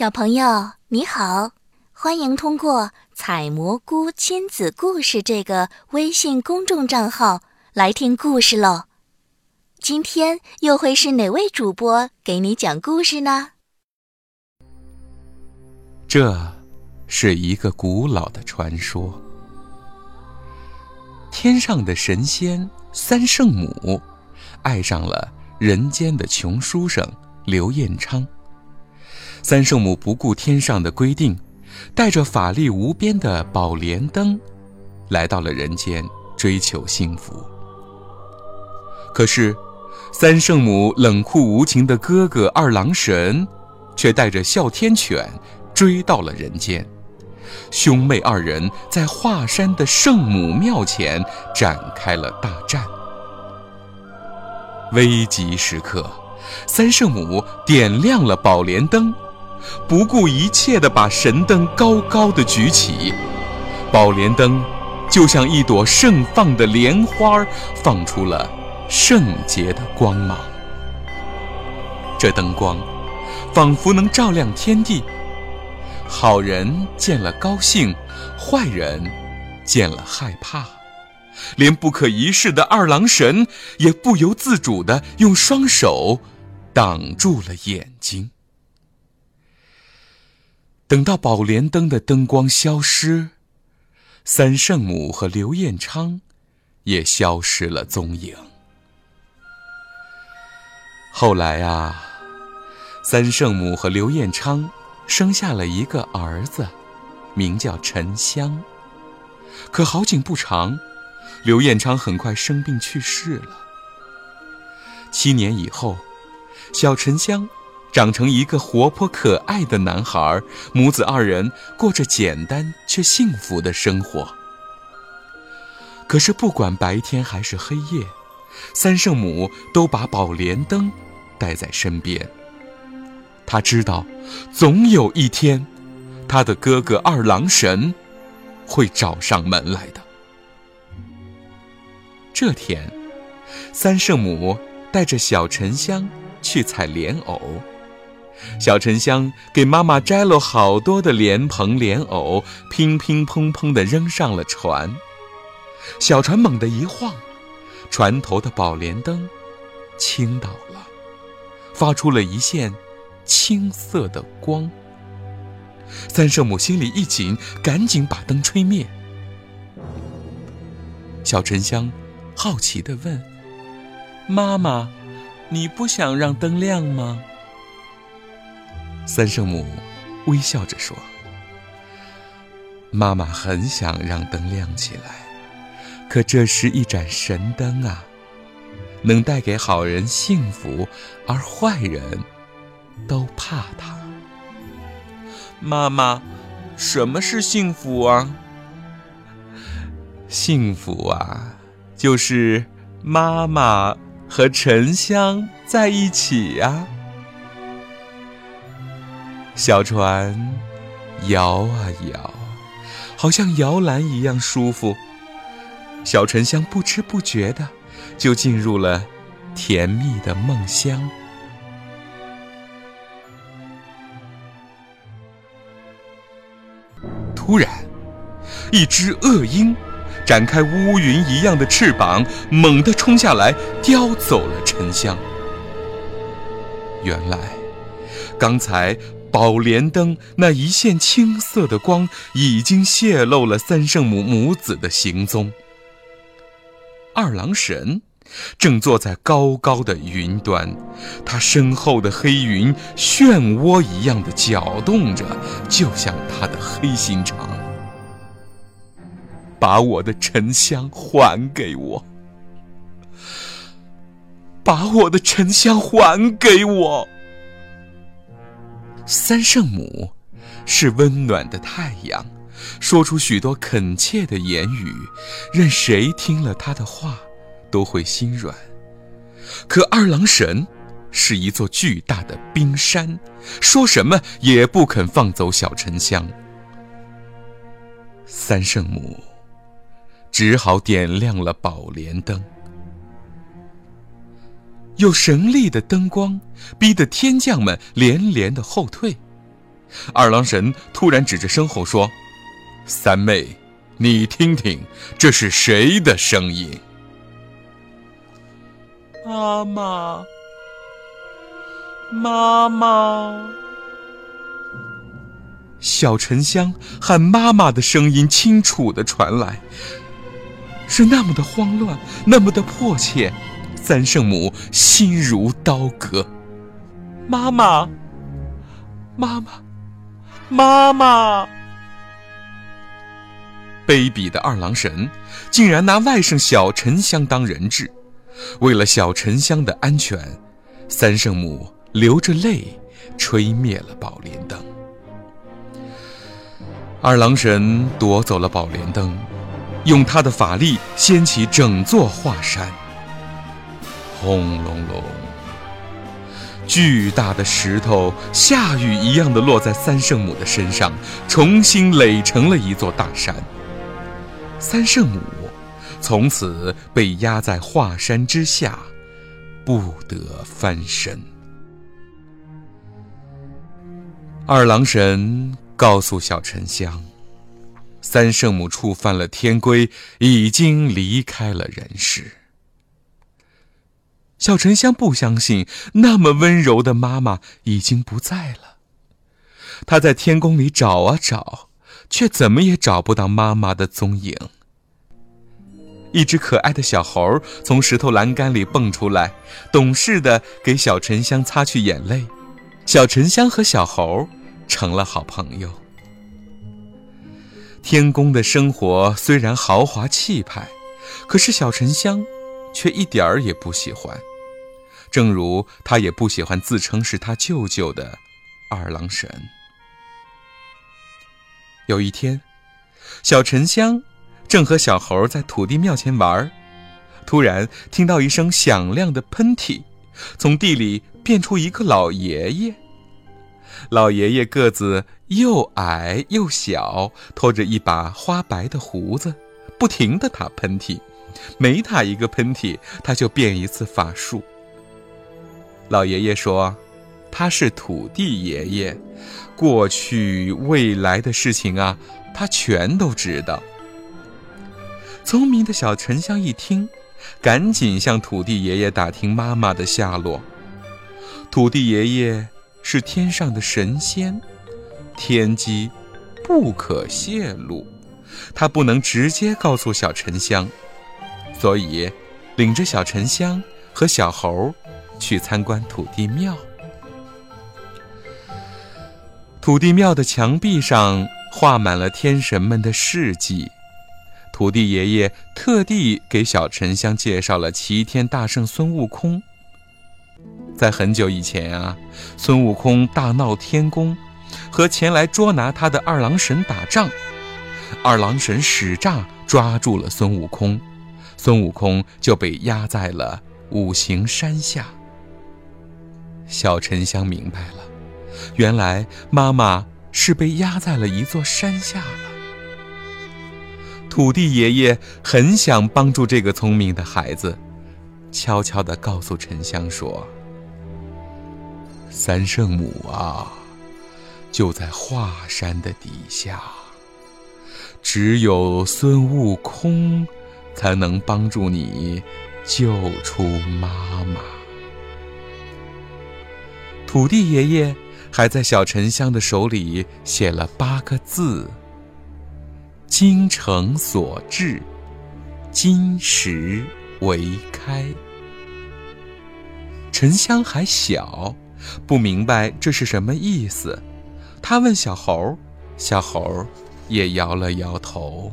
小朋友你好，欢迎通过“采蘑菇亲子故事”这个微信公众账号来听故事喽。今天又会是哪位主播给你讲故事呢？这是一个古老的传说。天上的神仙三圣母爱上了人间的穷书生刘彦昌。三圣母不顾天上的规定，带着法力无边的宝莲灯，来到了人间追求幸福。可是，三圣母冷酷无情的哥哥二郎神，却带着哮天犬追到了人间。兄妹二人在华山的圣母庙前展开了大战。危急时刻，三圣母点亮了宝莲灯。不顾一切地把神灯高高的举起，宝莲灯就像一朵盛放的莲花，放出了圣洁的光芒。这灯光仿佛能照亮天地，好人见了高兴，坏人见了害怕，连不可一世的二郎神也不由自主地用双手挡住了眼睛。等到宝莲灯的灯光消失，三圣母和刘彦昌也消失了踪影。后来啊，三圣母和刘彦昌生下了一个儿子，名叫沉香。可好景不长，刘彦昌很快生病去世了。七年以后，小沉香。长成一个活泼可爱的男孩，母子二人过着简单却幸福的生活。可是，不管白天还是黑夜，三圣母都把宝莲灯带在身边。他知道，总有一天，他的哥哥二郎神会找上门来的。这天，三圣母带着小沉香去采莲藕。小沉香给妈妈摘了好多的莲蓬莲藕，乒乒乓乓地扔上了船。小船猛地一晃，船头的宝莲灯倾倒了，发出了一线青色的光。三圣母心里一紧，赶紧把灯吹灭。小沉香好奇地问：“妈妈，你不想让灯亮吗？”三圣母微笑着说：“妈妈很想让灯亮起来，可这是一盏神灯啊，能带给好人幸福，而坏人都怕它。妈妈，什么是幸福啊？幸福啊，就是妈妈和沉香在一起呀。”小船摇啊摇，好像摇篮一样舒服。小沉香不知不觉的就进入了甜蜜的梦乡。突然，一只恶鹰展开乌云一样的翅膀，猛地冲下来，叼走了沉香。原来，刚才。宝莲灯那一线青色的光，已经泄露了三圣母母子的行踪。二郎神正坐在高高的云端，他身后的黑云漩涡一样的搅动着，就像他的黑心肠。把我的沉香还给我！把我的沉香还给我！三圣母是温暖的太阳，说出许多恳切的言语，任谁听了她的话都会心软。可二郎神是一座巨大的冰山，说什么也不肯放走小沉香。三圣母只好点亮了宝莲灯。有神力的灯光，逼得天将们连连的后退。二郎神突然指着身后说：“三妹，你听听，这是谁的声音？”妈妈，妈妈！小沉香喊妈妈的声音清楚的传来，是那么的慌乱，那么的迫切，三圣母心如刀割。妈妈，妈妈，妈妈！卑鄙的二郎神竟然拿外甥小沉香当人质。为了小沉香的安全，三圣母流着泪吹灭了宝莲灯。二郎神夺走了宝莲灯，用他的法力掀起整座华山。轰隆隆，巨大的石头下雨一样的落在三圣母的身上，重新垒成了一座大山。三圣母。从此被压在华山之下，不得翻身。二郎神告诉小沉香，三圣母触犯了天规，已经离开了人世。小沉香不相信，那么温柔的妈妈已经不在了。他在天宫里找啊找，却怎么也找不到妈妈的踪影。一只可爱的小猴从石头栏杆里蹦出来，懂事的给小沉香擦去眼泪。小沉香和小猴成了好朋友。天宫的生活虽然豪华气派，可是小沉香却一点儿也不喜欢。正如他也不喜欢自称是他舅舅的二郎神。有一天，小沉香。正和小猴在土地庙前玩，突然听到一声响亮的喷嚏，从地里变出一个老爷爷。老爷爷个子又矮又小，拖着一把花白的胡子，不停地打喷嚏，每打一个喷嚏，他就变一次法术。老爷爷说：“他是土地爷爷，过去未来的事情啊，他全都知道。”聪明的小沉香一听，赶紧向土地爷爷打听妈妈的下落。土地爷爷是天上的神仙，天机不可泄露，他不能直接告诉小沉香，所以领着小沉香和小猴去参观土地庙。土地庙的墙壁上画满了天神们的事迹。土地爷爷特地给小沉香介绍了齐天大圣孙悟空。在很久以前啊，孙悟空大闹天宫，和前来捉拿他的二郎神打仗，二郎神使诈抓住了孙悟空，孙悟空就被压在了五行山下。小沉香明白了，原来妈妈是被压在了一座山下了。土地爷爷很想帮助这个聪明的孩子，悄悄地告诉沉香说：“三圣母啊，就在华山的底下，只有孙悟空才能帮助你救出妈妈。”土地爷爷还在小沉香的手里写了八个字。精诚所至，金石为开。沉香还小，不明白这是什么意思。他问小猴，小猴也摇了摇头。